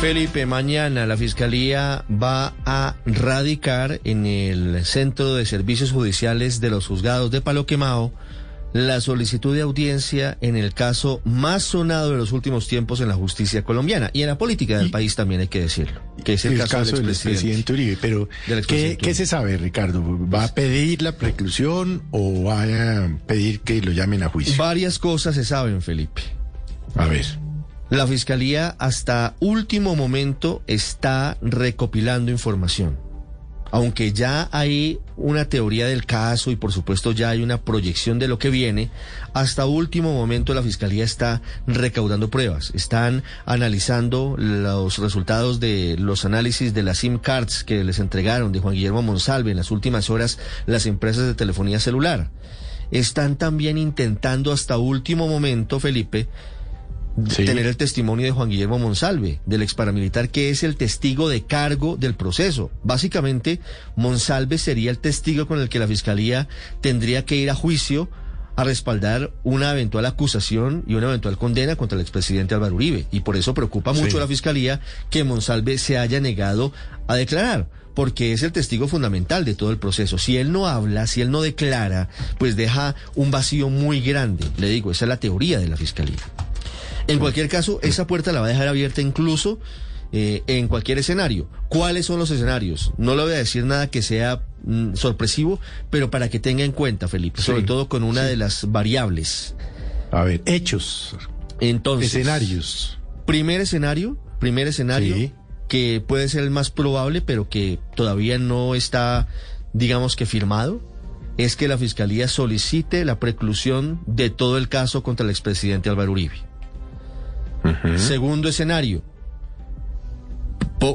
Felipe, mañana la Fiscalía va a radicar en el Centro de Servicios Judiciales de los Juzgados de Palo Quemao la solicitud de audiencia en el caso más sonado de los últimos tiempos en la justicia colombiana y en la política del país también hay que decirlo, que es el, el caso, caso del expresidente Uribe. Pero, ¿qué, qué se sabe, Ricardo? ¿Va a pedir la preclusión o va a pedir que lo llamen a juicio? Varias cosas se saben, Felipe. A ver. La Fiscalía hasta último momento está recopilando información. Aunque ya hay una teoría del caso y por supuesto ya hay una proyección de lo que viene, hasta último momento la Fiscalía está recaudando pruebas. Están analizando los resultados de los análisis de las SIM cards que les entregaron de Juan Guillermo Monsalve en las últimas horas las empresas de telefonía celular. Están también intentando hasta último momento, Felipe, Sí. tener el testimonio de Juan Guillermo Monsalve, del ex paramilitar, que es el testigo de cargo del proceso. Básicamente, Monsalve sería el testigo con el que la fiscalía tendría que ir a juicio a respaldar una eventual acusación y una eventual condena contra el expresidente Álvaro Uribe. Y por eso preocupa mucho Sí. a la fiscalía que Monsalve se haya negado a declarar porque es el testigo fundamental de todo el proceso. Si él no habla, si él no declara, pues deja un vacío muy grande. Le digo, esa es la teoría de la fiscalía. En cualquier caso, esa puerta la va a dejar abierta incluso eh, en cualquier escenario. ¿Cuáles son los escenarios? No le voy a decir nada que sea mm, sorpresivo, pero para que tenga en cuenta, Felipe, sobre Sí, todo con una de las variables. A ver, hechos, Entonces, escenarios. primer escenario, primer escenario, Sí. que puede ser el más probable, pero que todavía no está, digamos que firmado, es que la Fiscalía solicite la preclusión de todo el caso contra el expresidente Álvaro Uribe. Segundo escenario,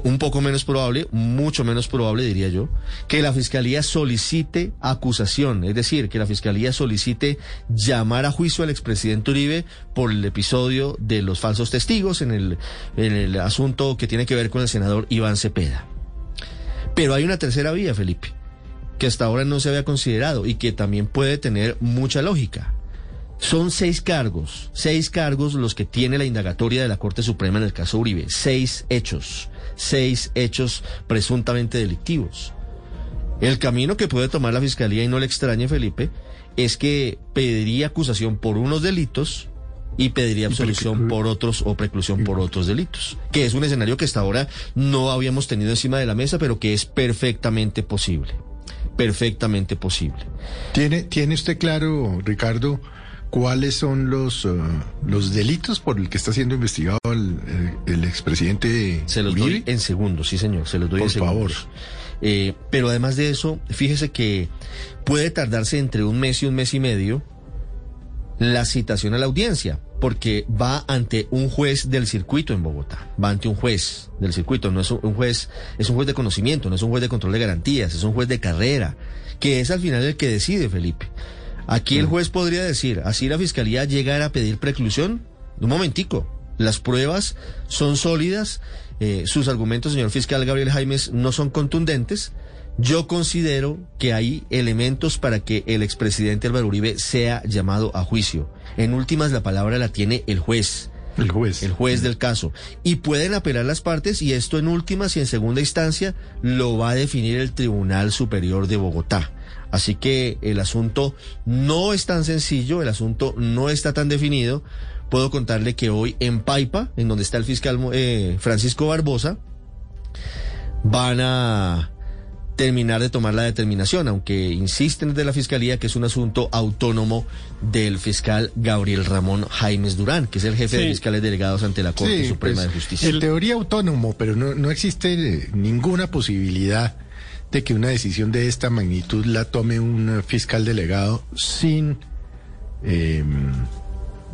un poco menos probable, mucho menos probable diría yo, que la Fiscalía solicite acusación, es decir, que la Fiscalía solicite llamar a juicio al expresidente Uribe por el episodio de los falsos testigos en el, en el asunto que tiene que ver con el senador Iván Cepeda. Pero hay una tercera vía, Felipe, que hasta ahora no se había considerado y que también puede tener mucha lógica. Son seis cargos, seis cargos los que tiene la indagatoria de la Corte Suprema en el caso Uribe, seis hechos, seis hechos presuntamente delictivos. El camino que puede tomar la Fiscalía, y no le extrañe Felipe, es que pediría acusación por unos delitos y pediría absolución por otros o preclusión por otros delitos, que es un escenario que hasta ahora no habíamos tenido encima de la mesa, pero que es perfectamente posible, perfectamente posible. ¿Tiene, ¿Tiene usted claro, Ricardo, cuáles son los, eh, los delitos por el que está siendo investigado el, el- el expresidente Se los Uribe? doy en segundos, sí señor, se los doy Por en segundos. favor. Eh, pero además de eso, fíjese que puede tardarse entre un mes y un mes y medio la citación a la audiencia, porque va ante un juez del circuito en Bogotá, va ante un juez del circuito, no es un juez, es un juez de conocimiento, no es un juez de control de garantías, es un juez de carrera, que es al final el que decide, Felipe. Aquí el juez podría decir, así la fiscalía llegara a pedir preclusión, un momentico, las pruebas son sólidas, eh, sus argumentos, señor fiscal Gabriel Jaimes, no son contundentes. Yo considero que hay elementos para que el expresidente Álvaro Uribe sea llamado a juicio. En últimas, la palabra la tiene el juez El juez. el juez del caso. Y pueden apelar las partes y esto en últimas y en segunda instancia lo va a definir el Tribunal Superior de Bogotá. Así que el asunto no es tan sencillo, el asunto no está tan definido. Puedo contarle que hoy en Paipa, en donde está el fiscal eh, Francisco Barbosa, van a terminar de tomar la determinación, aunque insisten desde la Fiscalía que es un asunto autónomo del fiscal Gabriel Ramón Jaimes Durán, que es el jefe de fiscales delegados ante la Corte Sí, Suprema pues, de Justicia. En teoría autónomo, pero no, no existe eh, ninguna posibilidad de que una decisión de esta magnitud la tome un fiscal delegado sin, eh,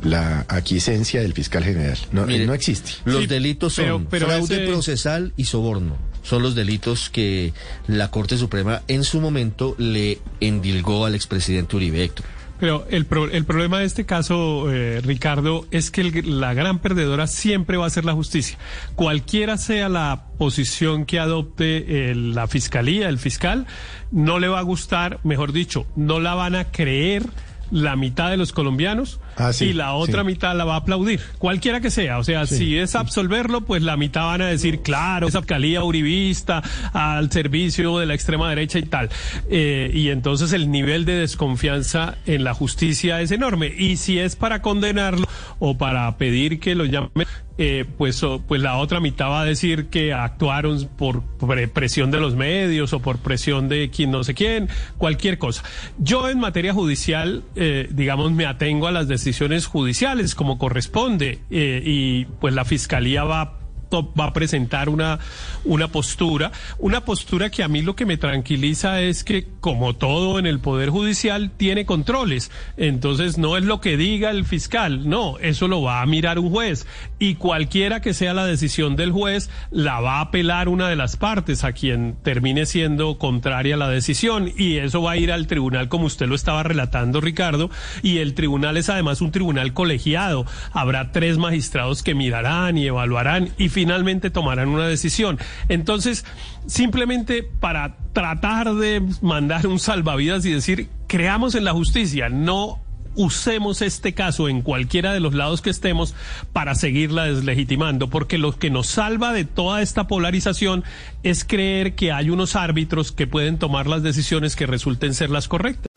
la aquiescencia del fiscal general. No, Mire, no existe. Los Sí, delitos son pero- pero fraude ese- procesal y soborno. Son los delitos que la Corte Suprema en su momento le endilgó al expresidente Uribe Héctor. Pero el, pro- el problema de este caso, eh, Ricardo, es que el- la gran perdedora siempre va a ser la justicia. Cualquiera sea la posición que adopte eh, la fiscalía, el fiscal, no le va a gustar, mejor dicho, no la van a creer la mitad de los colombianos Ah, sí, y la otra sí. mitad la va a aplaudir, cualquiera que sea. O sea, si es absolverlo, pues la mitad van a decir, claro, esa fiscalía uribista al servicio de la extrema derecha y tal. Eh, y entonces el nivel de desconfianza en la justicia es enorme. Y si es para condenarlo o para pedir que lo llamen, eh, pues, pues la otra mitad va a decir que actuaron por pre- presión de los medios o por presión de quien no sé quién, cualquier cosa. Yo en materia judicial, eh, digamos, me atengo a las decisiones judiciales como corresponde eh, y pues la fiscalía va va a presentar una, una postura, una postura que a mí lo que me tranquiliza es que, como todo en el Poder Judicial, tiene controles. Entonces, no es lo que diga el fiscal, no, eso lo va a mirar un juez. Y cualquiera que sea la decisión del juez, la va a apelar una de las partes a quien termine siendo contraria a la decisión. Y eso va a ir al tribunal, como usted lo estaba relatando, Ricardo. Y el tribunal es además un tribunal colegiado. Habrá tres magistrados que mirarán y evaluarán y finalmente tomarán una decisión. Entonces, simplemente para tratar de mandar un salvavidas y decir, creamos en la justicia, no usemos este caso en cualquiera de los lados que estemos para seguirla deslegitimando, porque lo que nos salva de toda esta polarización es creer que hay unos árbitros que pueden tomar las decisiones que resulten ser las correctas.